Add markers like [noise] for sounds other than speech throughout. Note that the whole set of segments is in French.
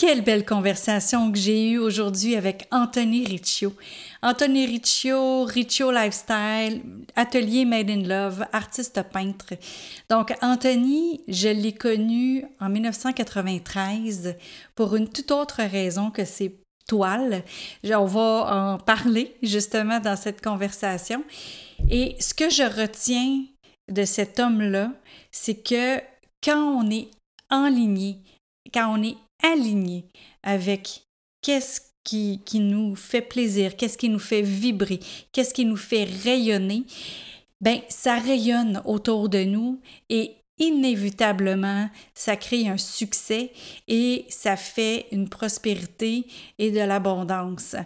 Quelle belle conversation que j'ai eue aujourd'hui avec Anthony Riccio. Anthony Riccio, Riccio Lifestyle, atelier Made in Love, artiste peintre. Donc, Anthony, je l'ai connu en 1993 pour une toute autre raison que ses toiles. On va en parler justement dans cette conversation. Et ce que je retiens de cet homme-là, c'est que quand on est enligné, quand on est aligné avec qu'est-ce qui, qui, nous fait plaisir, qu'est-ce qui nous fait vibrer, qu'est-ce qui nous fait rayonner, ben ça rayonne autour de nous et inévitablement, ça crée un succès et ça fait une prospérité et de l'abondance.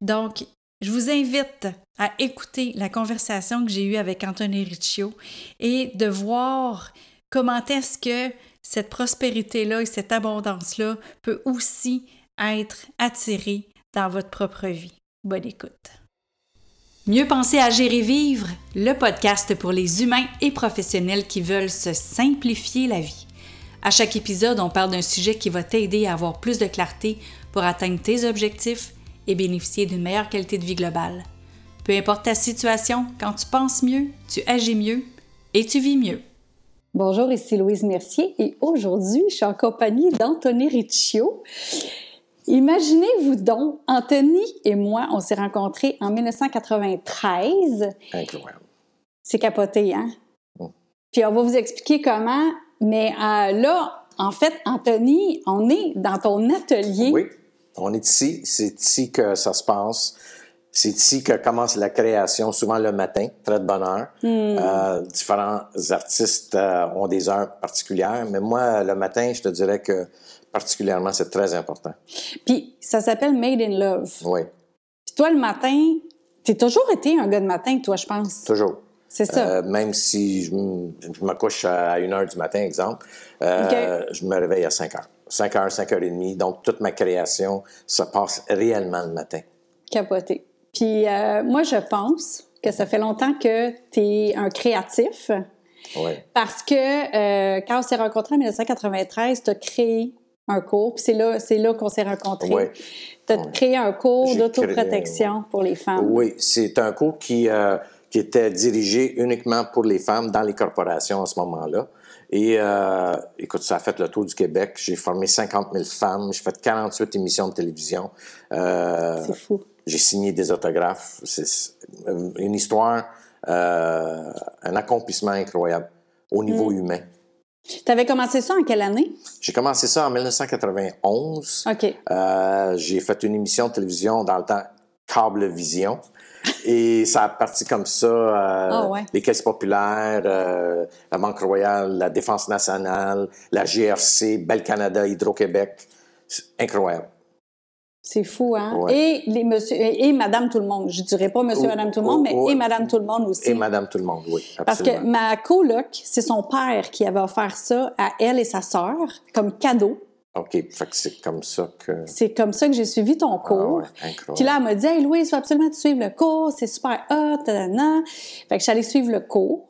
Donc, je vous invite à écouter la conversation que j'ai eue avec Anthony Riccio et de voir comment est-ce que cette prospérité-là et cette abondance-là peut aussi être attirée dans votre propre vie. Bonne écoute. Mieux penser à gérer vivre, le podcast pour les humains et professionnels qui veulent se simplifier la vie. À chaque épisode, on parle d'un sujet qui va t'aider à avoir plus de clarté pour atteindre tes objectifs et bénéficier d'une meilleure qualité de vie globale. Peu importe ta situation, quand tu penses mieux, tu agis mieux et tu vis mieux. Bonjour, ici Louise Mercier et aujourd'hui, je suis en compagnie d'Anthony Riccio. Imaginez-vous donc, Anthony et moi, on s'est rencontrés en 1993. Incroyable. C'est capoté, hein? Puis on va vous expliquer comment, mais euh, là, en fait, Anthony, on est dans ton atelier. Oui, on est ici. C'est ici que ça se passe. C'est ici que commence la création, souvent le matin, très de bonne heure. Hmm. Euh, différents artistes euh, ont des heures particulières, mais moi, le matin, je te dirais que particulièrement, c'est très important. Puis, ça s'appelle Made in Love. Oui. Puis toi, le matin, tu as toujours été un gars de matin, toi, je pense. Toujours. C'est ça. Euh, même si je, me couche à 1 heure du matin, exemple, je me réveille à 5 heures. 5 heures, 5 heures et demie. Donc, toute ma création se passe réellement le matin. Capoté. Puis euh, moi, je pense que ça fait longtemps que tu es un créatif. Oui. Parce que euh, quand on s'est rencontrés en 1993, tu as créé un cours, puis c'est là, c'est là qu'on s'est rencontrés. Oui. Tu as créé un cours d'autoprotection pour les femmes. Oui, c'est un cours qui, euh, qui était dirigé uniquement pour les femmes dans les corporations à ce moment-là. Et euh, écoute, ça a fait le tour du Québec. J'ai formé 50 000 femmes. J'ai fait 48 émissions de télévision. Euh, c'est fou. J'ai signé des autographes. C'est une histoire, euh, un accomplissement incroyable au niveau mm. humain. Tu avais commencé ça en quelle année? J'ai commencé ça en 1991. OK. Euh, j'ai fait une émission de télévision dans le temps Cablevision. Et ça a parti comme ça. Euh, ah Les caisses populaires, euh, la Banque Royale, la Défense nationale, la GRC, Bel Canada, Hydro-Québec. Incroyable. C'est fou, hein? Et, les monsieur, et, Madame Tout le Monde. Je dirais pas Monsieur, Madame Tout le Monde, mais et Madame Tout le Monde aussi. Et Madame Tout le Monde, oui. Absolument. Parce que ma coloc, c'est son père qui avait offert ça à elle et sa sœur comme cadeau. OK, fait que c'est comme ça que... C'est comme ça que j'ai suivi ton ah cours. Ah ouais, Puis là, elle m'a dit « Hey, Louise, il faut absolument te suivre le cours, c'est super hot, tadana. » Fait que allée suivre le cours.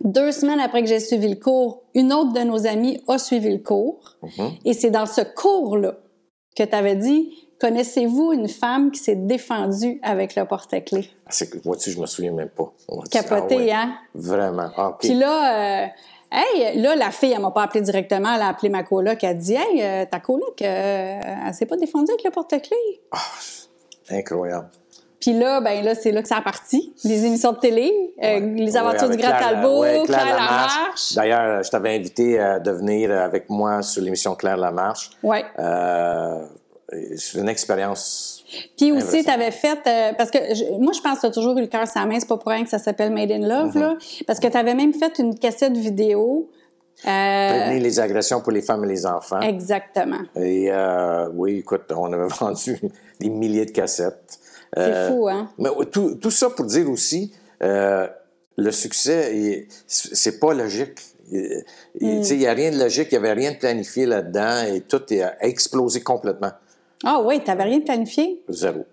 Deux semaines après que j'ai suivi le cours, une autre de nos amies a suivi le cours. Mm-hmm. Et c'est dans ce cours-là que tu avais dit Connaissez-vous une femme qui s'est défendue avec le porte-clés? Ah, moi aussi, je me souviens même pas. Capoté, ah hein? Vraiment. Ah, Puis là, euh, hey, là, la fille, elle m'a pas appelé directement, elle a appelé ma coloc, elle a dit, hey, euh, ta coloc, euh, elle s'est pas défendue avec le porte-clés? Ah, incroyable. Puis là, ben là, c'est là que ça a parti. Les émissions de télé, les aventures du Grand Talbot, Claire, Lamarche. D'ailleurs, je t'avais invité à venir avec moi sur l'émission Claire Lamarche. Oui. Euh, c'est une expérience. Puis aussi, tu avais fait, euh, parce que moi, je pense que tu as toujours eu le cœur sa main, c'est pas pour rien que ça s'appelle Made in Love, là, mm-hmm. parce que tu avais même fait une cassette vidéo. Euh, Prévenir les agressions pour les femmes et les enfants. Exactement. Et euh, oui, écoute, on avait [laughs] vendu des milliers de cassettes. C'est euh, fou, hein? Mais tout, tout, ça pour dire aussi, le succès, c'est pas logique. Il n'y mm. a rien de logique, il n'y avait rien de planifié là-dedans et tout a explosé complètement. Ah oui, tu n'avais rien planifié? Zéro.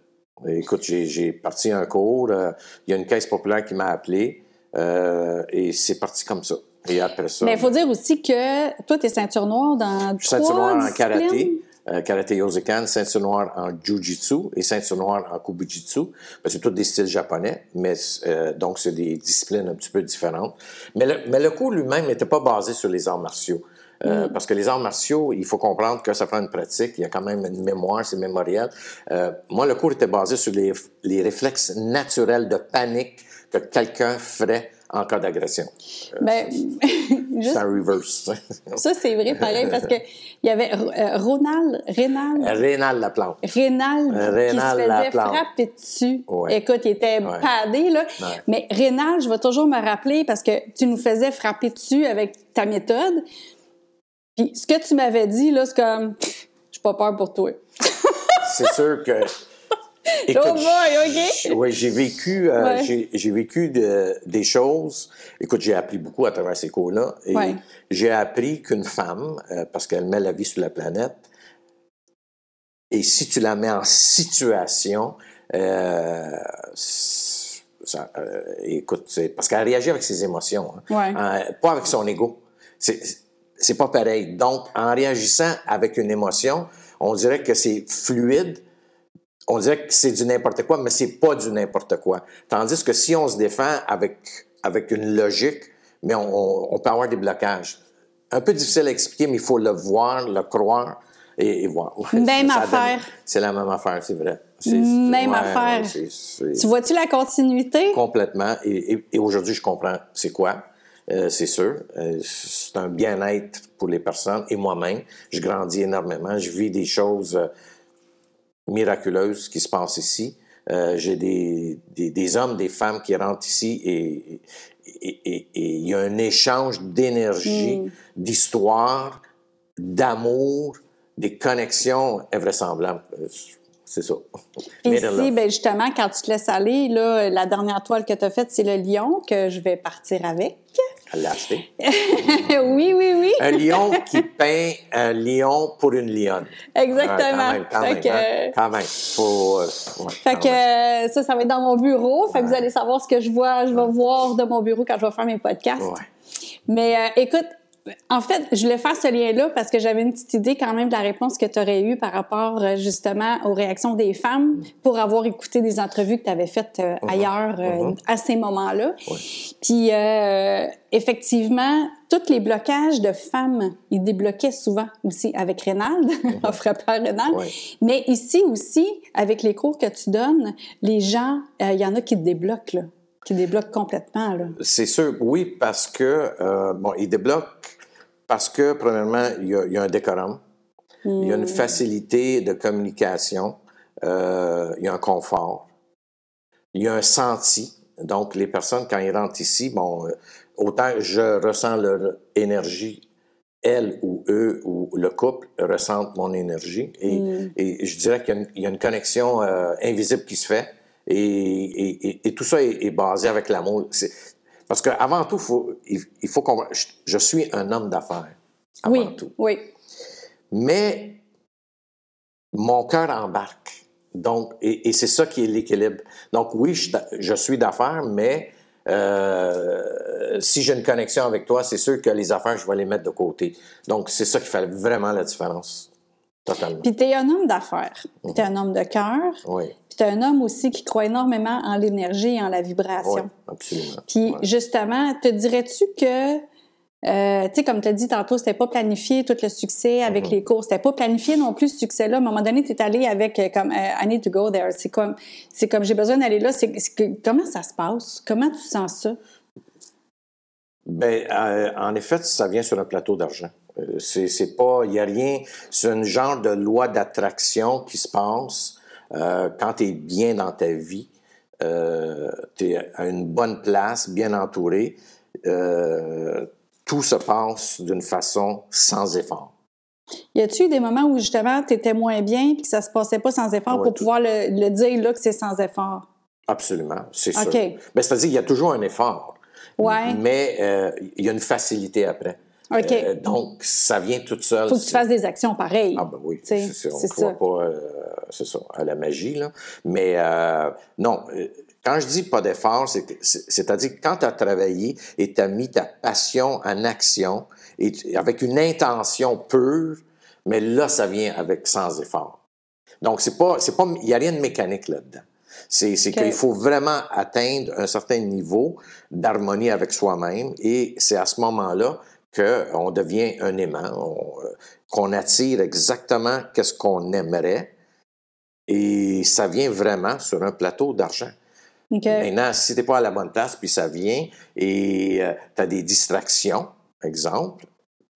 Écoute, j'ai parti un cours, euh, il y a une caisse populaire qui m'a appelé euh, et c'est parti comme ça. Et après ça. Mais il faut dire aussi que toi, tu es ceinture noire dans. Je suis ceinture noire en karaté. Euh, karaté Yosekan, ceinture noire en Jiu-Jitsu et ceinture noire en Kubujitsu. Ben, c'est tous des styles japonais, mais euh, donc c'est des disciplines un petit peu différentes. Mais le, mais le cours lui-même n'était pas basé sur les arts martiaux. Euh, Parce que les arts martiaux, il faut comprendre que ça prend une pratique, il y a quand même une mémoire, c'est mémoriel. Euh, moi, le cours était basé sur les, les réflexes naturels de panique que quelqu'un ferait en cas d'agression. Euh, Ben, c'est [laughs] un reverse. [laughs] ça, c'est vrai, pareil, parce que il y avait euh, Ronald, Rénal, Rénal Laplante. Rénal Euh, qui se Rénal faisait Laplante. frapper dessus. Ouais. Écoute, il était Ouais. padé, là. Ouais. Mais Rénal, je vais toujours me rappeler parce que tu nous faisais frapper dessus avec ta méthode. Puis ce que tu m'avais dit, là, c'est comme, Pff, j'ai pas peur pour toi. C'est sûr que. Oh boy, OK. j- ouais, j'ai vécu, euh, Ouais. j'ai, j'ai vécu de- des choses. Écoute, j'ai appris beaucoup à travers ces cours-là. Et Ouais. j'ai appris qu'une femme, euh, parce qu'elle met la vie sur la planète, et si tu la mets en situation, euh, ça, écoute, c'est parce qu'elle réagit avec ses émotions, hein. Ouais. Pas avec son ego. C'est, c'est pas pareil. Donc, en réagissant avec une émotion, on dirait que c'est fluide, on dirait que c'est du n'importe quoi, mais c'est pas du n'importe quoi. Tandis que si on se défend avec, avec une logique, mais on, on- peut avoir des blocages. Un peu difficile à expliquer, mais il faut le voir, le croire et, et voir. Ouais, Même affaire. C'est la même affaire, c'est vrai. Même ouais, affaire. ouais, Tu vois-tu la continuité? Complètement. Et, et- et aujourd'hui, je comprends c'est quoi. Euh, c'est sûr. Euh, c'est un bien-être pour les personnes et moi-même. Je grandis énormément. Je vis des choses euh, miraculeuses qui se passent ici. Euh, J'ai des, des, des hommes, des femmes qui rentrent ici et il y a un échange d'énergie, d'histoire, d'amour, des connexions invraisemblables. Euh, C'est ça. Puis ici, ben justement, quand tu te laisses aller, là, la dernière toile que tu as faite, c'est le lion que je vais partir avec. Elle l'a acheté. [laughs] oui, oui, oui. Un lion qui peint un lion pour une lionne. Exactement. Ouais, quand même, quand Fait même. que- hein? Quand même. Faut, euh, ouais, Fait quand que même. euh, ça, ça va être dans mon bureau. Fait que vous allez savoir ce que je vois, je vais voir de mon bureau quand je vais faire mes podcasts. Ouais. Mais euh, écoute, en fait, je voulais faire ce lien-là parce que j'avais une petite idée quand même de la réponse que tu aurais eue par rapport euh, justement aux réactions des femmes pour avoir écouté des entrevues que tu avais faites euh, ailleurs euh, à ces moments-là. Puis euh, effectivement, tous les blocages de femmes, ils débloquaient souvent aussi avec Rénald, [laughs] en frappant Rénald. Ouais. Mais ici aussi, avec les cours que tu donnes, les gens, il y en a qui te débloquent, là, qui débloquent complètement. C'est sûr, oui, parce que, bon, il débloque parce que, premièrement, il y a, il y a un décorum, il y a Hmm. une facilité de communication, euh, il y a un confort, il y a un senti. Donc, les personnes, quand ils rentrent ici, bon, euh, autant je ressens leur énergie, elles ou eux ou le couple ressentent mon énergie. Et, Hmm. et je dirais qu'il y a une, il y a une connexion euh, invisible qui se fait. Et, et- et- et tout ça est, est basé avec l'amour. Parce qu'avant tout, faut, il, il faut qu'on... Je, je suis un homme d'affaires. Avant Oui, tout. oui. Mais mon cœur embarque. Donc, et, et c'est ça qui est l'équilibre. Donc, oui, je, je suis d'affaires, mais euh, si j'ai une connexion avec toi, c'est sûr que les affaires, je vais les mettre de côté. Donc, c'est ça qui fait vraiment la différence. Totalement. Puis t'es un homme d'affaires, puis t'es un homme de cœur, Oui, puis t'es un homme aussi qui croit énormément en l'énergie et en la oui, vibration. absolument. Puis Ouais. justement, te dirais-tu que, euh, tu sais, comme tu as dit tantôt, c'était pas planifié tout le succès avec Mm-hmm. les cours, c'était pas planifié non plus ce succès-là. À un moment donné, tu es allé avec euh, comme euh, I need to go there. C'est comme, c'est comme j'ai besoin d'aller là. C'est, c'est que- comment ça se passe? Comment tu sens ça? Ben, euh, en effet, ça vient sur un plateau d'argent. Euh, c'est, c'est pas, il y a rien. C'est un genre de loi d'attraction qui se passe euh, quand tu es bien dans ta vie. Euh, tu es à une bonne place, bien entouré. Euh, tout se passe d'une façon sans effort. Y a-tu des moments où justement tu étais moins bien puis que ça se passait pas sans effort ouais, pour tout- pouvoir le, le dire là que c'est sans effort? Absolument, c'est OK. sûr. Ben, c'est-à-dire qu'il y a toujours un effort. Ouais. Mais il y a une facilité après. Euh, donc, ça vient toute seule. Faut que tu fasses des actions pareilles. Ah ben oui, c'est ça. On ne croit ça. pas, euh, c'est ça, à la magie, là. Mais euh, non, quand je dis pas d'effort, c'est-à-dire que quand tu as travaillé et tu as mis ta passion en action, et tu- avec une intention pure, Mais là, ça vient avec sans effort. Donc, c'est pas, c'est pas, il n'y a rien de mécanique là-dedans. C'est, c'est qu'il faut vraiment atteindre un certain niveau d'harmonie avec soi-même et c'est à ce moment-là qu'on devient un aimant, euh, qu'on attire exactement qu'est-ce qu'on aimerait et ça vient vraiment sur un plateau d'argent. Maintenant, si tu n'es pas à la bonne place, puis ça vient et euh, tu as des distractions, exemple,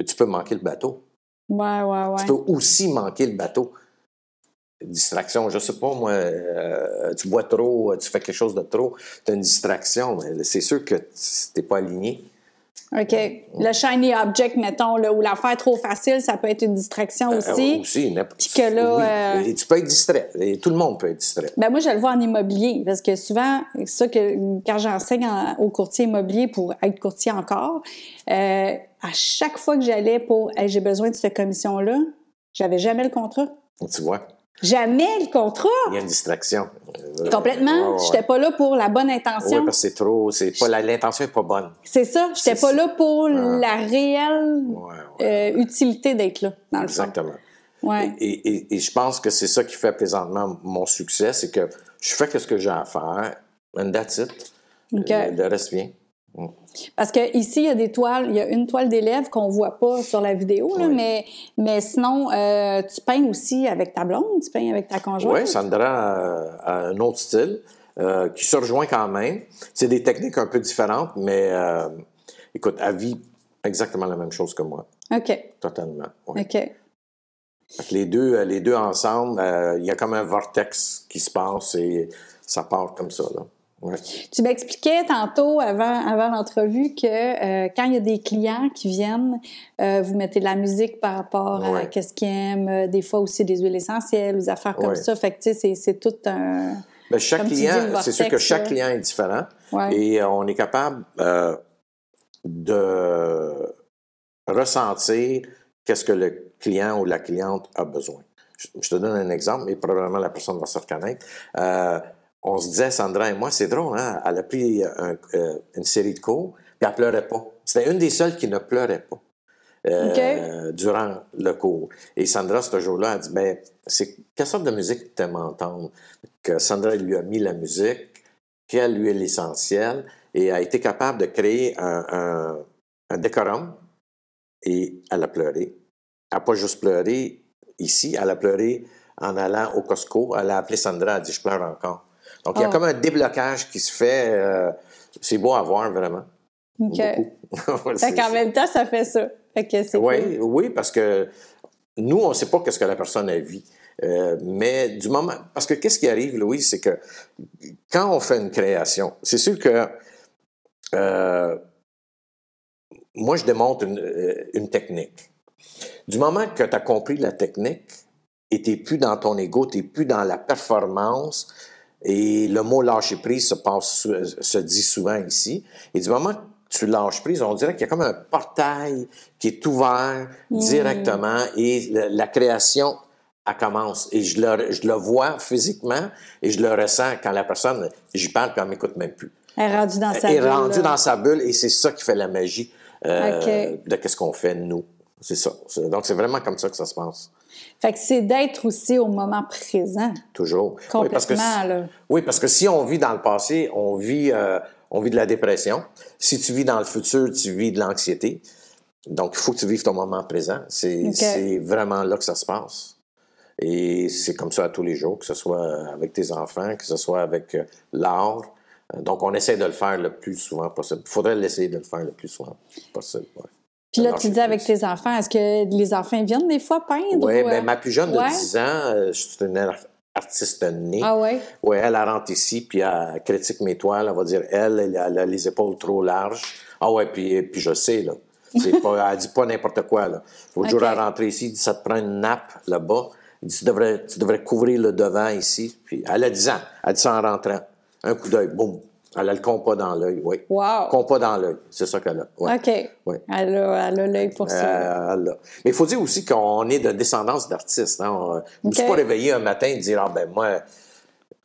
tu peux manquer le bateau. Ouais, ouais, ouais. Tu peux aussi manquer le bateau. Distraction, je sais pas, moi, euh, tu bois trop, tu fais quelque chose de trop, tu as une distraction, mais c'est sûr que tu n'es pas aligné. OK. Le shiny object, mettons, là, ou l'affaire trop facile, ça peut être une distraction euh, aussi. Euh, aussi, Puis que là. Oui. Tu peux être distrait. Et tout le monde peut être distrait. Ben moi, je le vois en immobilier, parce que souvent, c'est ça que quand j'enseigne au courtier immobilier pour être courtier encore, euh, à chaque fois que j'allais pour hey, j'ai besoin de cette commission-là, j'avais jamais le contrat. Tu vois? Jamais le contrat. Il y a une distraction. Euh, Complètement. Je J'étais pas là pour la bonne intention. Oui, parce que c'est trop. C'est pas l'intention est pas bonne. C'est ça. J'étais pas là pour la réelle euh, utilité d'être là, dans le Exactement. Ouais. Et, et, et, je pense que c'est ça qui fait présentement mon succès, c'est que je fais ce que j'ai à faire, and that's it. Le, reste vient. Parce que ici, il y a des toiles, il y a une toile d'élève qu'on voit pas sur la vidéo, là, mais, mais sinon, euh, tu peins aussi avec ta blonde, tu peins avec ta conjointe. Oui, Sandra a, un autre style euh, qui se rejoint quand même. C'est des techniques un peu différentes, mais euh, écoute, elle vit exactement la même chose que moi. OK. Totalement. OK. Les deux, les deux ensemble, il y a comme un vortex qui se passe et ça part comme ça. Là. Tu m'expliquais tantôt avant, avant l'entrevue que euh, quand il y a des clients qui viennent, euh, vous mettez de la musique par rapport à qu'est-ce qu'ils aiment, euh, des fois aussi des huiles essentielles, des affaires comme ça. Fait que tu sais, c'est tout un. Ben, chaque client, c'est sûr que chaque client est différent et on est capable de ressentir qu'est-ce que le client ou la cliente a besoin. Je, te donne un exemple, et probablement la personne va se reconnaître on se disait, Sandra et moi, c'est drôle, hein? Elle a pris euh, une série de cours, puis elle pleurait pas. C'était une des seules qui ne pleurait pas. Euh, durant le cours. Et Sandra, ce jour-là, a dit, ben, c'est quelle sorte de musique tu aimes entendre? Que Sandra lui a mis la musique, quelle lui est l'essentiel, et a été capable de créer un, un, décorum, et elle a pleuré. Elle n'a pas juste pleuré ici, elle a pleuré en allant au Costco. Elle a appelé Sandra, elle a dit, je pleure encore. Donc, il y a ah. comme un déblocage qui se fait. Euh, c'est beau à voir, vraiment. OK. [laughs] fait qu'en même temps, ça fait ça. Fait que c'est oui, oui, parce que nous, on ne sait pas ce que la personne a vu. Euh, mais du moment. Parce que qu'est-ce qui arrive, Louis, c'est que quand on fait une création, c'est sûr que. Euh, moi, je démontre une, une technique. Du moment que tu as compris la technique et tu n'es plus dans ton ego, tu n'es plus dans la performance, et le mot lâcher prise se, passe, se dit souvent ici. Et du moment que tu lâches prise, on dirait qu'il y a comme un portail qui est ouvert mmh. directement et la, création, elle commence. Et je le, je le vois physiquement et je le ressens quand la personne, j'y parle puis elle m'écoute même plus. Elle est rendue dans sa bulle. Elle est rendue dans sa bulle et c'est ça qui fait la magie euh, de qu'est-ce qu'on fait nous. C'est ça. Donc c'est vraiment comme ça que ça se passe. Fait que c'est d'être aussi au moment présent. Toujours. Complètement, oui, parce que, là. Oui, parce que si on vit dans le passé, on vit, euh, on vit de la dépression. Si tu vis dans le futur, tu vis de l'anxiété. Donc, il faut que tu vives ton moment présent. C'est vraiment là que ça se passe. Et c'est comme ça à tous les jours, que ce soit avec tes enfants, que ce soit avec euh, l'art. Donc, on essaie de le faire le plus souvent possible. Il faudrait l'essayer de le faire le plus souvent possible. Puis là, tu dis avec tes enfants, est-ce que les enfants viennent des fois peindre? Oui, ou... ben, ma plus jeune de 10 ans, euh, je suis une artiste née. Ah oui? Oui, elle, rentre ici, puis elle critique mes toiles. Elle va dire, elle, elle a les épaules trop larges. Ah ouais, puis, puis je sais, là. C'est pas, elle dit pas n'importe quoi, là. L'autre jour, elle rentre ici, elle dit, ça te prend une nappe là-bas. Elle dit, tu devrais, tu devrais couvrir le devant ici. Puis elle a 10 ans. Elle dit ça en rentrant. Un coup d'œil, boum. Elle a le compas dans l'œil, oui. Wow. Compas dans l'œil, c'est ça qu'elle a. OK. Oui. Elle a l'œil pour ça. Euh, elle a. Mais il faut dire aussi qu'on est de descendance d'artistes. Hein. Je ne suis pas réveillé un matin et dire, ah ben moi,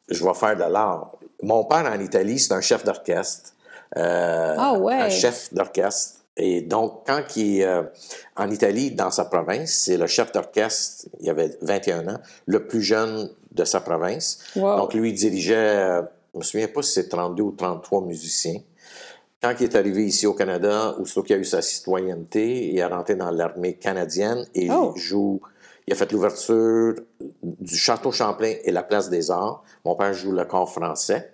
je vais faire de l'art. Mon père en Italie, c'est un chef d'orchestre. Euh, ah ouais. Un chef d'orchestre. et donc, quand il est en Italie, dans sa province, c'est le chef d'orchestre, il avait 21 ans, le plus jeune de sa province. Wow. Donc, lui, il dirigeait, je me souviens pas si c'est 32 ou 33 musiciens. Quand il est arrivé ici au Canada, aussitôt qu'il a eu sa citoyenneté, il est rentré dans l'armée canadienne et Oh. il joue. Il a fait l'ouverture du Château Champlain et la Place des Arts. Mon père joue le corps français.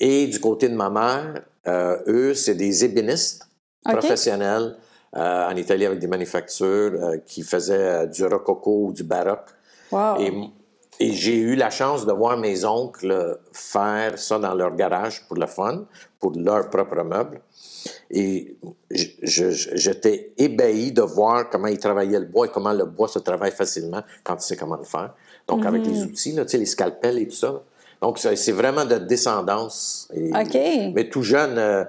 Et du côté de ma mère, euh, eux, c'est des ébénistes professionnels euh, en Italie avec des manufactures euh, qui faisaient du rococo ou du baroque. Wow. Et, et j'ai eu la chance de voir mes oncles faire ça dans leur garage pour le fun, pour leur propre meuble. Et j'étais ébahi de voir comment ils travaillaient le bois et comment le bois se travaille facilement quand tu sais comment le faire. Donc, avec les outils, là, tu sais, les scalpels et tout ça. Donc, c'est vraiment de descendance. Et- OK. Mais tout jeune, euh,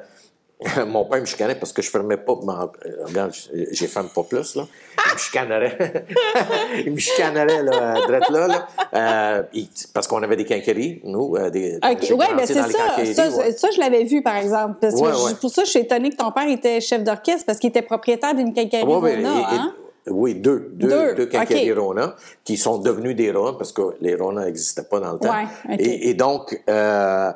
[laughs] mon père me chicanait parce que je fermais pas. ma- euh, regarde, j'ai ferme pas plus, là. Il me chicanerait. [laughs] il me chicanerait, là, drette là, là. Euh, il- parce qu'on avait des quincailleries, nous. euh, des, OK, j'ai ouais, grandi ben c'est ça. Ça, ouais. ça, je l'avais vu, par exemple. Parce Ouais, ouais. Pour ça, je suis étonnée que ton père était chef d'orchestre parce qu'il était propriétaire d'une ouais, Rona, et- et- hein? Oui, deux. Deux, Deux, OK. Rona qui sont devenus des Rona parce que les Rona n'existaient pas dans le temps. Ouais, OK. et, et donc, euh,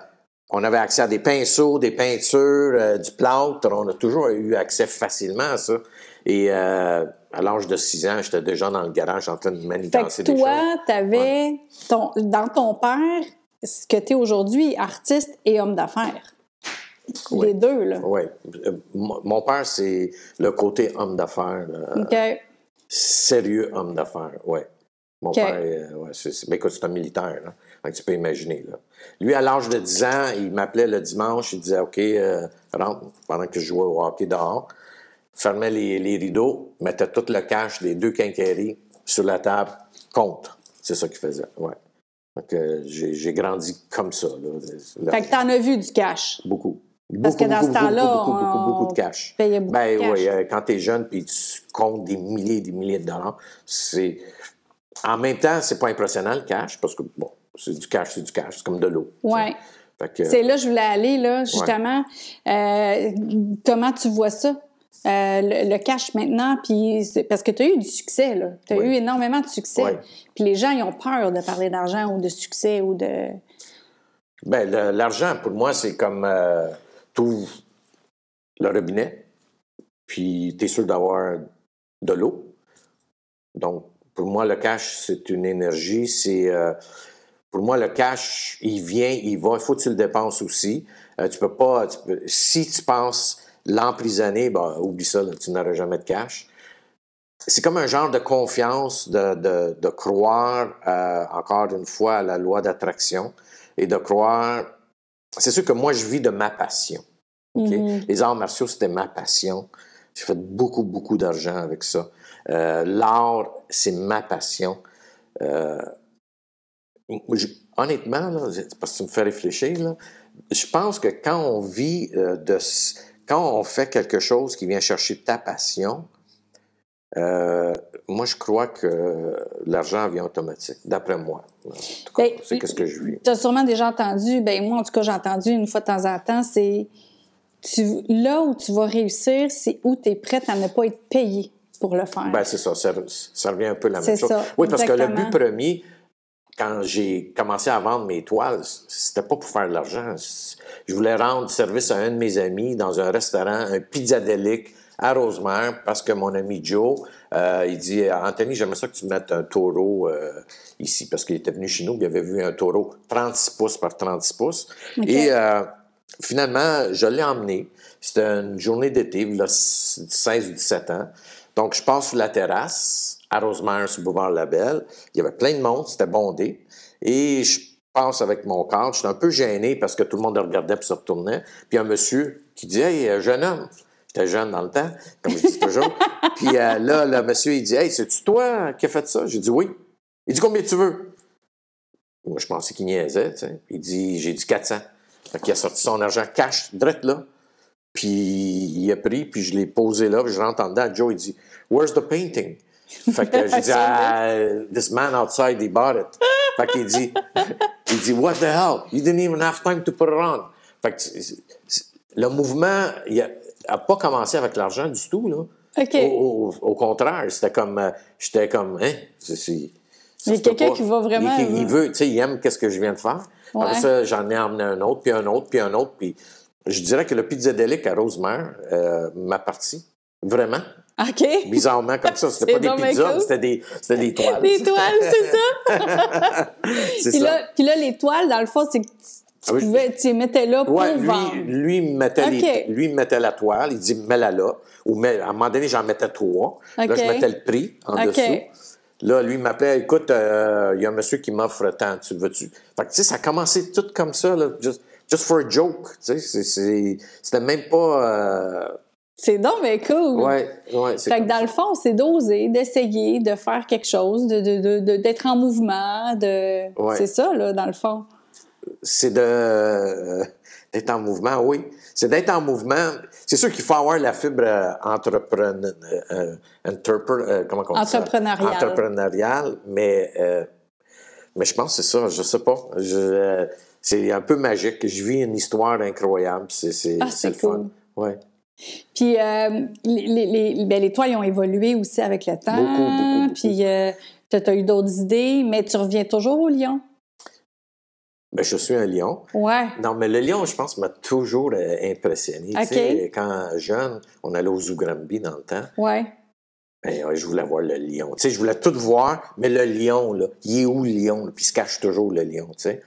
on avait accès à des pinceaux, des peintures, euh, du plâtre. On a toujours eu accès facilement à ça. Et euh, à l'âge de 6 ans, j'étais déjà dans le garage en train de manigancer des toi, choses. tu avais dans ton père ce que tu es aujourd'hui, artiste et homme d'affaires. Oui. Les deux, là. Oui. Euh, Mon père, c'est le côté homme d'affaires. OK. Sérieux homme d'affaires, oui. Mon père, ouais, c'est, c'est- mais écoute, c'est un militaire, là. Tu peux imaginer, là. Lui, à l'âge de 10 ans, il m'appelait le dimanche, il disait, OK, euh, rentre, pendant que je jouais au hockey dehors, fermait les, les rideaux, mettait tout le cash des deux quincailleries sur la table, compte. C'est ça qu'il faisait, ouais. Que j'ai, grandi comme ça, là. Fait que t'en as vu du cash. Beaucoup. Parce Beaucoup, que dans beaucoup, ce temps-là, beaucoup, beaucoup, beaucoup, beaucoup de cash. payait beaucoup ben de cash. oui, euh, quand tu es jeune puis tu comptes des milliers et des milliers de dollars, c'est. En même temps, c'est pas impressionnant le cash parce que, bon, c'est du cash, c'est du cash, c'est comme de l'eau. Ouais. Que, C'est là que je voulais aller, là, justement. Euh, comment tu vois ça? Euh, le, le cash maintenant, puis parce que tu as eu du succès, là. Tu as Oui. eu énormément de succès. Oui. Puis les gens, ils ont peur de parler d'argent ou de succès ou de. ben, l'argent, pour moi, c'est comme euh, tout le robinet, puis tu es sûr d'avoir de l'eau. Donc, pour moi, le cash, c'est une énergie. C'est. euh, pour moi, le cash, il vient, il va. Il faut que tu le dépenses aussi. Euh, tu peux pas. tu peux- si tu penses l'emprisonner, ben, oublie ça, tu n'auras jamais de cash. C'est comme un genre de confiance, de, de, de croire, euh, encore une fois, à la loi d'attraction et de croire. C'est sûr que moi, je vis de ma passion. Mhm. Les arts martiaux, c'était ma passion. J'ai fait beaucoup, beaucoup d'argent avec ça. Euh, L'art, c'est ma passion. Euh, je- honnêtement, là, parce que tu me fais réfléchir, là, je pense que quand on vit euh, de... Quand on fait quelque chose qui vient chercher ta passion, euh, moi, je crois que l'argent vient automatique, d'après moi. En tout cas, Ben, c'est ce que je vis. Tu as sûrement déjà entendu, ben moi, en tout cas, j'ai entendu une fois de temps en temps, c'est tu, là où tu vas réussir, c'est où tu es prête à ne pas être payé pour le faire. Ben, c'est ça, ça, ça revient un peu la même chose. ça, oui, parce que le but premier, quand j'ai commencé à vendre mes toiles, c'était pas pour faire de l'argent. Je voulais rendre service à un de mes amis dans un restaurant, un pizzadélique à Rosemère, parce que mon ami Joe, euh, il dit Anthony, j'aimerais ça que tu mettes un taureau euh, ici, parce qu'il était venu chez nous, il avait vu un taureau 36 pouces par 36 pouces. Et euh, finalement, je l'ai emmené. C'était une journée d'été, il a 16 ou 17 ans. Donc, je passe sur la terrasse à Rosemère, sur Boulevard Labelle. Il y avait plein de monde, c'était bondé. Et je passe avec mon cadre. J'étais un peu gêné parce que tout le monde regardait et se retournait. Puis un monsieur qui dit Hey, euh, jeune homme. J'étais jeune dans le temps, comme je dis toujours. [laughs] Puis euh, là, le monsieur, il dit Hey, c'est-tu toi qui as fait ça? J'ai dit Oui. Il dit Combien tu veux? Moi, je pensais qu'il niaisait. tu sais. Il dit J'ai dit 400. Fait qu'il a sorti son argent cash, direct là. Puis il a pris, puis je l'ai posé là, puis je rentre en dedans. Joe, il dit Where's the painting? Fait que j'ai dit ah, This man outside, he bought it. Fait qu'il dit [laughs] Il dit What the hell? You didn't even have time to put it on. Fait que le mouvement, il a- n'a pas commencé avec l'argent du tout, là. OK. Au, au- au contraire, c'était comme, euh, j'étais comme, hein, c'est, Il y a quelqu'un qui va vraiment- Il, il veut, tu sais, il aime qu'est-ce que je viens de faire. Après Ouais. ça, j'en ai emmené un autre, puis un autre, puis un autre, puis je dirais que le pizzadélic à Rosemère euh, m'a parti. Vraiment. OK? Bizarrement, comme ça. [laughs] C'était pas des pizzas, cool. c'était des, c'était des toiles. Des toiles, c'est ça? [laughs] c'est Puis ça. là, puis là, les toiles, dans le fond, c'est que tu, Ah pouvais, tu les mettais là pour Ouais, lui, vendre. lui, mettait les- lui, mettait la toile, il dit mets-la là. Ou mets- à un moment donné, j'en mettais trois. Là, je mettais le prix en dessous. Là, lui, m'appelait écoute, euh, il y a un monsieur qui m'offre tant, tu veux-tu? Fait que, tu sais, ça a commencé tout comme ça, là, just, just for a joke. Tu sais, c'était même pas. euh, C'est donc bien cool. ouais, ouais. c'est Fait que dans ça. le fond, c'est d'oser, d'essayer, de faire quelque chose, de, de, de- d'être en mouvement, de. Ouais. C'est ça, là, dans le fond. c'est de euh, d'être en mouvement, oui. C'est d'être en mouvement. C'est sûr qu'il faut avoir la fibre euh, entrepreneur, euh, comment on dit ça? Entrepreneuriale. Entrepreneuriale, mais mais je pense que c'est ça. Je sais pas. Je, c'est un peu magique. Je vis une histoire incroyable. C'est c'est Ah, c'est c'est le fun. cool. Ouais. Puis euh, les, les, les, ben, les toiles ont évolué aussi avec le temps. Beaucoup, beaucoup, beaucoup. Puis euh, tu as eu d'autres idées, mais tu reviens toujours au lion? Ben, je suis un lion. Ouais. Non, mais le lion, je pense, m'a toujours euh, impressionné. Tu OK. sais, Quand jeune, on allait au Zoo Granby dans le temps. Ouais. Ben, ouais, je voulais voir le lion. Tu sais, je voulais tout voir, mais le lion, là, il est où le lion? là? Puis il se cache toujours le lion, tu sais.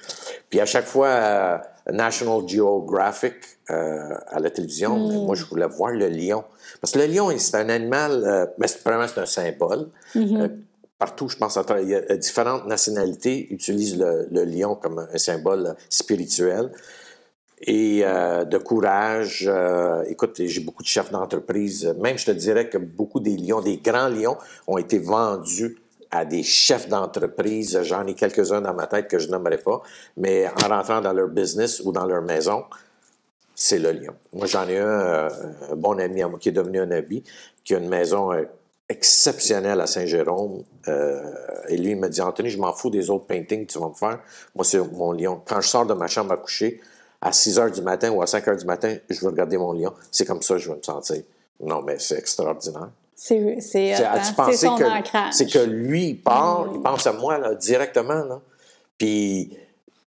Puis à chaque fois, euh, National Geographic euh, à la télévision, ben, moi, je voulais voir le lion. Parce que le lion, c'est un animal, euh, mais c'est, premièrement, c'est un symbole. Mm-hmm. Euh, partout, je pense, il y a différentes nationalités utilisent le, le lion comme un symbole spirituel et euh, de courage. Euh, écoute, j'ai beaucoup de chefs d'entreprise. Même, je te dirais que beaucoup des lions, des grands lions, ont été vendus à des chefs d'entreprise. J'en ai quelques-uns dans ma tête que je nommerai pas, mais en rentrant dans leur business ou dans leur maison, c'est le lion. Moi, j'en ai un, euh, un bon ami à moi qui est devenu un ami, qui a une maison exceptionnelle à Saint-Jérôme. Et lui, il me dit, Anthony, je m'en fous des autres paintings que tu vas me faire. Moi, c'est mon lion. Quand je sors de ma chambre à coucher, à 6 heures du matin ou à 5 heures du matin, je veux regarder mon lion. C'est comme ça que je veux me sentir. Non, mais c'est extraordinaire. C'est, c'est, son que, ancrage. c'est que lui, il part, Mm. il pense à moi là, directement. Là. Puis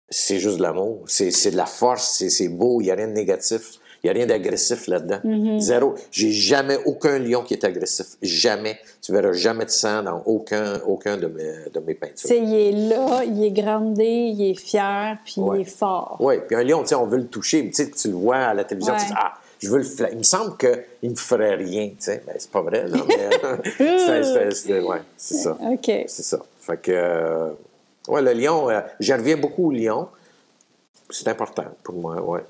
c'est juste de l'amour. C'est, de la force. C'est, c'est beau. Il n'y a rien de négatif. Il n'y a rien d'agressif là-dedans. Mm-hmm. Zéro. J'ai jamais aucun lion qui est agressif. Jamais. Tu verras jamais de sang dans aucun, aucun de, mes, de mes Tu peintures. il est là, il est grandé, il est fier, puis Ouais. il est fort. Oui, puis un lion, tu sais, on veut le toucher. Tu le vois à la télévision, Ouais. tu dis, ah, je veux le fla- Il me semble qu'il ne me ferait rien, tu sais. Ben, c'est pas vrai, là, mais... [laughs] c'est, c'est- ouais, ça. OK. C'est ça. Fait que, euh, ouais, le lion, euh, j'en reviens beaucoup au lion. C'est important pour moi, ouais.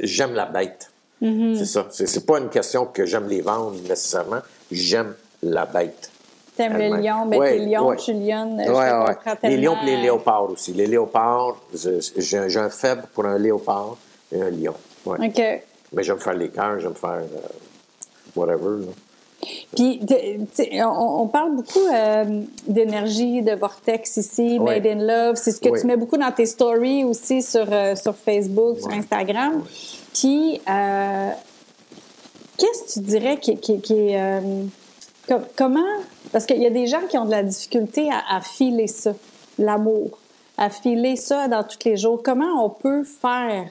J'aime la bête. Mm-hmm. C'est ça. C'est, pas une question que j'aime les vendre nécessairement. J'aime la bête. T'aimes le lion, ben Ouais, t'es lion, ouais. je suis lionne, je Ouais, Les lions et les léopards aussi. Les léopards, j'ai, j'ai un faible pour un léopard et un lion. Ouais. OK. Mais j'aime faire les cœurs, j'aime faire euh, whatever. là. Puis, on, on parle beaucoup euh, d'énergie, de vortex ici, Ouais. Made in Love. C'est ce que tu mets beaucoup dans tes stories aussi sur, euh, sur Facebook, sur. Instagram. Puis, euh, qu'est-ce que tu dirais qui, qui- qui est. com- comment. Parce qu'il y a des gens qui ont de la difficulté à, à filer ça, l'amour, à filer ça dans tous les jours. Comment on peut faire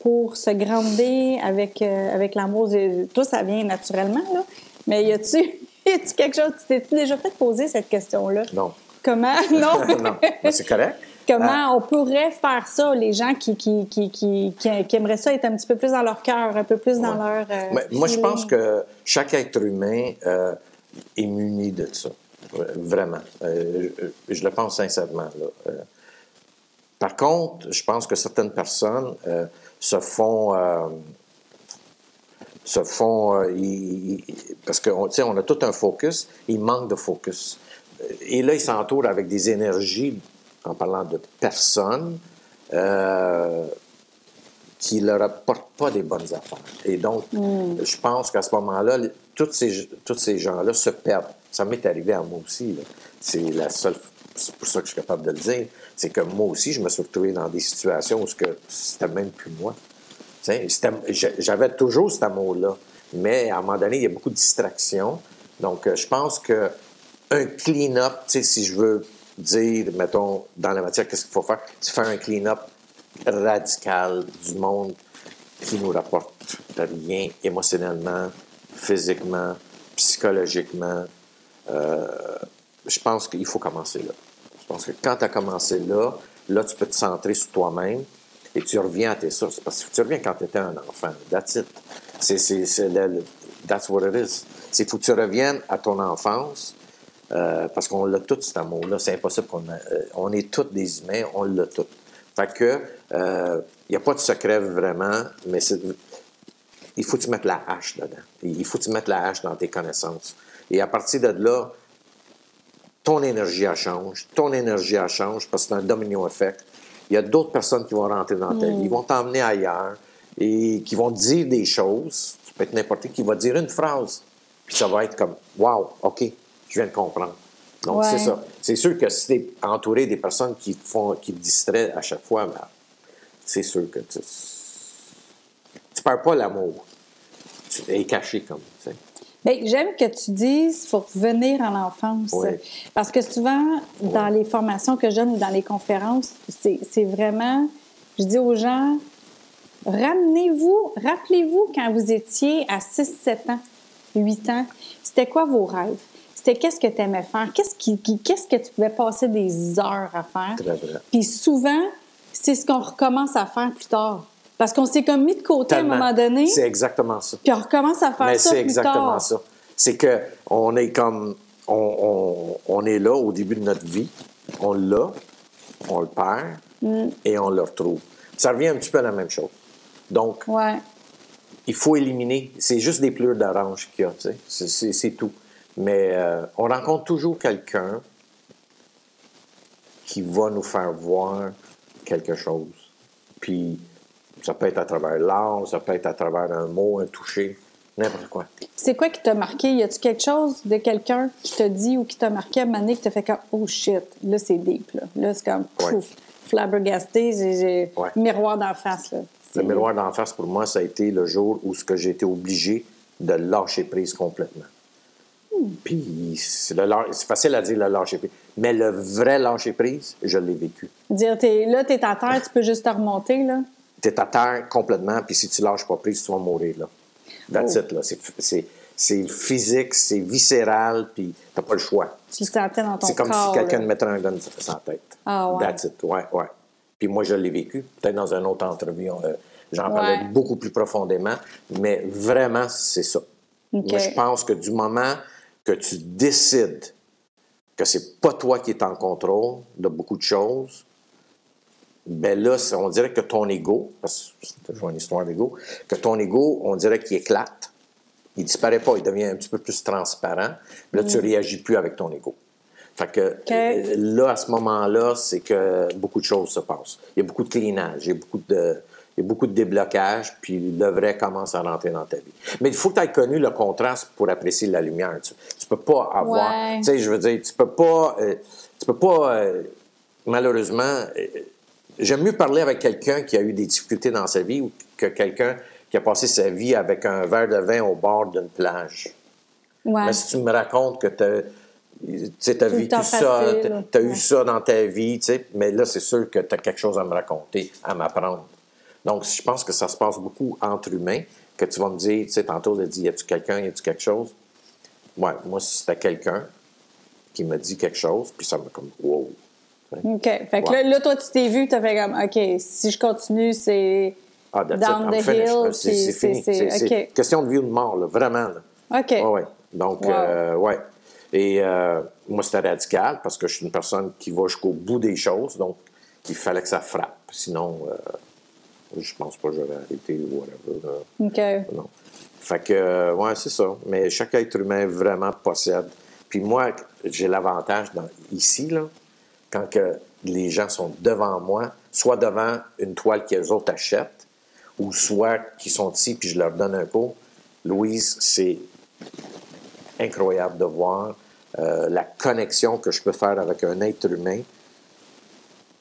pour se grandir avec, euh, avec l'amour? Toi, ça vient naturellement, là. Mais [laughs] y a-tu quelque chose? Tu t'es déjà fait poser cette question-là? Non. Comment? [laughs] Non. non. Mais c'est correct. Comment on pourrait faire ça, les gens qui, qui, qui, qui, qui- aimeraient ça être un petit peu plus dans leur cœur, un peu plus dans leur. euh, Mais moi, je pense que chaque être humain euh, est muni de ça. Vraiment. Euh, je, je le pense sincèrement. là. Par contre, je pense que certaines personnes se font. Euh, se font. euh, ils- parce qu'on on a tout un focus, il manque de focus. Et là, ils s'entourent avec des énergies, en parlant de personnes, euh, qui leur apportent pas des bonnes affaires. Et donc, je pense qu'à ce moment-là, tous ces, tous ces gens-là se perdent. Ça m'est arrivé à moi aussi. C'est la seule. C'est pour ça que je suis capable de le dire. C'est que moi aussi, je me suis retrouvé dans des situations où ce c'était même plus moi. J'avais toujours cet amour-là. Mais à un moment donné, il y a beaucoup de distractions. Donc, euh, je pense que un clean-up, si je veux dire, mettons, dans la matière, qu'est-ce qu'il faut faire? C'est faire un clean-up radical du monde qui nous rapporte rien émotionnellement, physiquement, psychologiquement. Euh, je pense qu'il faut commencer là. Je pense que quand tu as commencé là, là, tu peux te centrer sur toi-même et tu reviens à tes sources. Parce que tu reviens quand tu étais un enfant. That's it. C'est, c'est, le, that's what it is. C'est faut que tu reviennes à ton enfance. Euh, parce qu'on l'a tout, cet amour-là. C'est impossible qu'on euh, on est tous des humains, on l'a tout. Fait que, il euh, n'y a pas de secret vraiment, mais il faut que tu mettes la hache dedans. Il faut que tu mettes la hache dans tes connaissances. Et à partir de là, ton énergie elle change, ton énergie elle change parce que c'est un domino effect. Il y a d'autres personnes qui vont rentrer dans ta vie, ils vont t'emmener ailleurs et qui vont te dire des choses. Ça peut être n'importe qui qui va dire une phrase, puis ça va être comme Wow, OK, je viens de comprendre. Donc, c'est ça. C'est sûr que si tu es entouré des personnes qui, font, qui te distraient à chaque fois, ben, c'est sûr que tu ne perds pas l'amour. Tu es caché comme. Bien, j'aime que tu dises faut revenir à l'enfance. Parce que souvent, dans les formations que je donne ou dans les conférences, c'est vraiment, je dis aux gens, ramenez-vous, rappelez-vous quand vous étiez à 6, 7 ans, 8 ans, c'était quoi vos rêves? C'était qu'est-ce que tu aimais faire? Qu'est-ce, qui, qu'est-ce que tu pouvais passer des heures à faire? Très vrai. Puis souvent, c'est ce qu'on recommence à faire plus tard. Parce qu'on s'est comme mis de côté à un moment donné. C'est exactement ça. Puis on recommence à faire ça c'est exactement ça. C'est que on est comme on, on, est là au début de notre vie, on l'a, on le perd mm. et on le retrouve. Ça revient un petit peu à la même chose. Donc, ouais. il faut éliminer. C'est juste des pleurs d'orange qu'il y a, tu sais. C'est tout. Mais euh, on rencontre toujours quelqu'un qui va nous faire voir quelque chose. Puis ça peut être à travers l'art, ça peut être à travers un mot, un toucher, n'importe quoi. C'est quoi qui t'a marqué? Y a-tu quelque chose de quelqu'un qui t'a dit ou qui t'a marqué à un moment donné qui t'a fait comme Oh shit, là c'est deep, là. Là c'est comme pouf, flabbergasté, j'ai miroir d'en face, là. Le miroir d'en face, pour moi, ça a été le jour où j'ai été obligé de lâcher prise complètement. Hmm. Puis, c'est facile à dire le lâcher prise. Mais le vrai lâcher prise, je l'ai vécu. Dire, es, là, tu es à terre, tu peux juste te remonter, là? Tu es à terre complètement, puis si tu lâches pas prise, tu vas mourir, là. That's oh. it, là. C'est physique, c'est viscéral, puis t'as pas le choix. Tu le sentais dans ton C'est comme si quelqu'un me mettrait un gun sur la tête. Ah ouais. That's it, ouais, ouais. Puis moi, je l'ai vécu. Peut-être dans une autre entrevue, euh, j'en parlais beaucoup plus profondément, mais vraiment, c'est ça. Moi, je pense que du moment que tu décides que c'est pas toi qui es en contrôle de beaucoup de choses, ben là, on dirait que ton ego, parce que c'est toujours une histoire d'ego, que ton ego, on dirait qu'il éclate. Il disparaît pas, il devient un petit peu plus transparent. Là, tu mm. réagis plus avec ton ego. Fait que euh, là, à ce moment-là, c'est que beaucoup de choses se passent. Il y a beaucoup de cleanage, il y a beaucoup de, il y a beaucoup de déblocage, puis le vrai commence à rentrer dans ta vie. Mais il faut que tu aies connu le contraste pour apprécier la lumière. Tu, ne peux pas avoir, tu sais, je veux dire, tu peux pas, euh, tu peux pas, euh, malheureusement, J'aime mieux parler avec quelqu'un qui a eu des difficultés dans sa vie ou que quelqu'un qui a passé sa vie avec un verre de vin au bord d'une plage. Mais si tu me racontes que tu as, vécu ça, tu as, eu ça dans ta vie, mais là, c'est sûr que tu as quelque chose à me raconter, à m'apprendre. Donc, je pense que ça se passe beaucoup entre humains, que tu vas me dire, tu sais, tantôt, tu dit, y a-tu quelqu'un, y a-tu quelque chose? Ouais, moi, si c'était quelqu'un qui me dit quelque chose, puis ça me comme, wow, OK. Fait que là, toi, tu t'es vu, tu as fait comme, OK, si je continue, c'est ah, down the hill. C'est fini. C'est question de vie ou de mort, là, vraiment. Là. OK. ouais. Donc, euh, ouais. Et euh, moi, c'était radical parce que je suis une personne qui va jusqu'au bout des choses. Donc, il fallait que ça frappe. Sinon, euh, je pense pas que j'aurais arrêté ou whatever. OK. Non. Fait que, ouais, c'est ça. Mais chaque être humain vraiment possède. Puis moi, j'ai l'avantage ici, là, quand que les gens sont devant moi, soit devant une toile qu'ils autres achètent, ou soit qu'ils sont ici puis je leur donne un pot. Louise, c'est incroyable de voir euh, la connexion que je peux faire avec un être humain.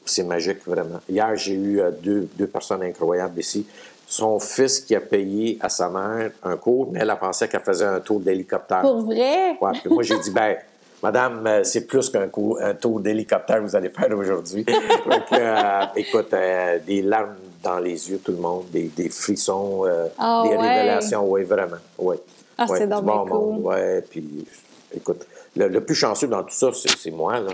C'est magique, vraiment. Hier, j'ai eu euh, deux, deux, personnes incroyables ici. son fils qui a payé à sa mère un cours, mais elle a pensé qu'elle faisait un tour d'hélicoptère. Pour vrai? Ouais, puis moi, j'ai dit, ben, [laughs] madame, euh, c'est plus qu'un un tour d'hélicoptère que vous allez faire aujourd'hui. [laughs] Euh, écoute, euh, des larmes dans les yeux, tout le monde, des, des frissons, euh, Ah des ouais. révélations, oui, vraiment. Oui. Ah, Ouais, c'est donc bon cool. puis, écoute, le, le plus chanceux dans tout ça, c'est moi, là.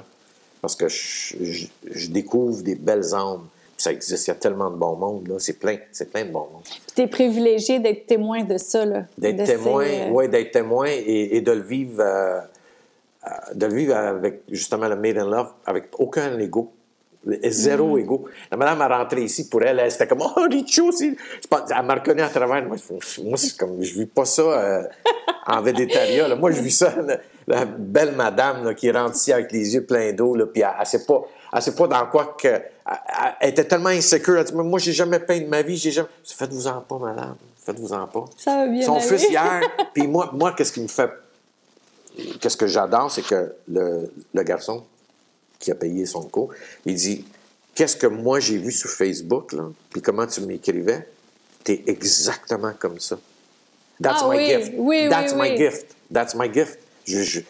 Parce que je, je- je découvre des belles âmes. Ça existe, il y a tellement de bon monde, là. C'est plein, c'est plein de bon monde. Puis t'es privilégié d'être témoin de ça, là. D'être témoin, ces, ouais, d'être témoin et, et de le vivre, euh, de le vivre avec justement le Made in Love, avec aucun ego. Zéro Mm. ego. La madame a rentré ici pour elle, elle c'était comme Oh, Richo, c'est. Elle m'a reconnu à travers. Moi, je- moi c'est comme, je vis pas ça euh, en végétarien. là. Moi, je vis ça, la, la belle madame là, qui rentre ici avec les yeux pleins d'eau, puis elle, elle sait pas. Elle sait pas dans quoi que. Elle, était tellement insécure. Elle dit Moi, j'ai jamais peint de ma vie. J'ai jamais. Faites-vous-en pas, madame. Faites-vous-en pas. Ça va bien Son fils hier. [laughs] Puis moi, moi qu'est-ce qui me fait. Qu'est-ce que j'adore, c'est que le, le garçon qui a payé son cours, il dit Qu'est-ce que moi j'ai vu sur Facebook, là, puis comment tu m'écrivais T'es exactement comme ça. That's Ah my oui, gift. oui, That's oui, my gift. That's my gift. Je, je-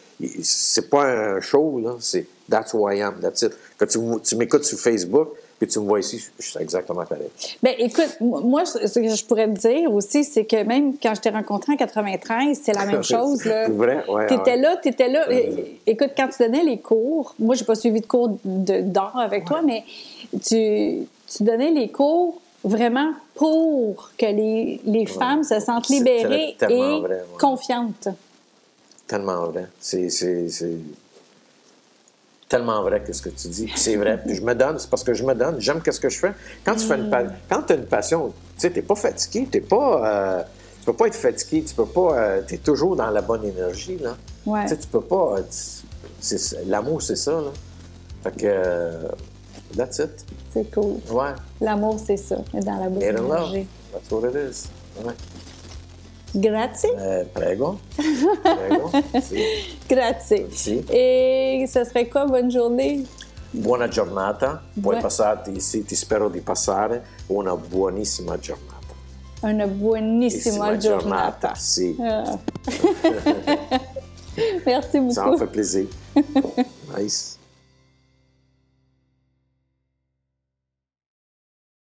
c'est pas un show, là. C'est That's who I am. That's it. Quand tu m'écoutes sur Facebook, puis tu me vois ici, je suis exactement pareil. Ben écoute, moi, ce que je pourrais te dire aussi, c'est que même quand je t'ai rencontré en 93, c'est la [laughs] même chose. là. C'est vrai? Ouais, T'étais ouais. là, t'étais là. É- Écoute, quand tu donnais les cours, moi, j'ai pas suivi de cours de- d'art avec toi, mais tu, tu donnais les cours vraiment pour que les, les femmes se sentent libérées et vrai, ouais. confiantes. Tellement vrai. C'est, c'est, c'est tellement vrai que ce que tu dis. C'est vrai. Puis je me donne, c'est parce que je me donne. J'aime qu'est-ce que je fais. Quand tu fais une pa- quand as une passion, tu sais, t'es pas fatigué, t'es pas, euh, tu peux pas être fatigué, tu peux pas, euh, t'es toujours dans la bonne énergie là. Ouais. Tu sais, tu peux pas. euh, l'amour, c'est ça là. Fait que, euh, that's it. C'est cool. Ouais. L'amour, c'est ça, dans la bonne énergie. That's what it is. Ouais. Grazie. Euh, prego. Prego. Sì. [laughs] Grazie. Sì. Et ce serait quoi, bonne journée? Buona giornata, puoi Bue- passarti, sì, ti spero di passare una buonissima giornata. Una buonissima Buonissima giornata. Sì, Ah. [laughs] Merci ça en beaucoup. fait plaisir. [laughs] nice.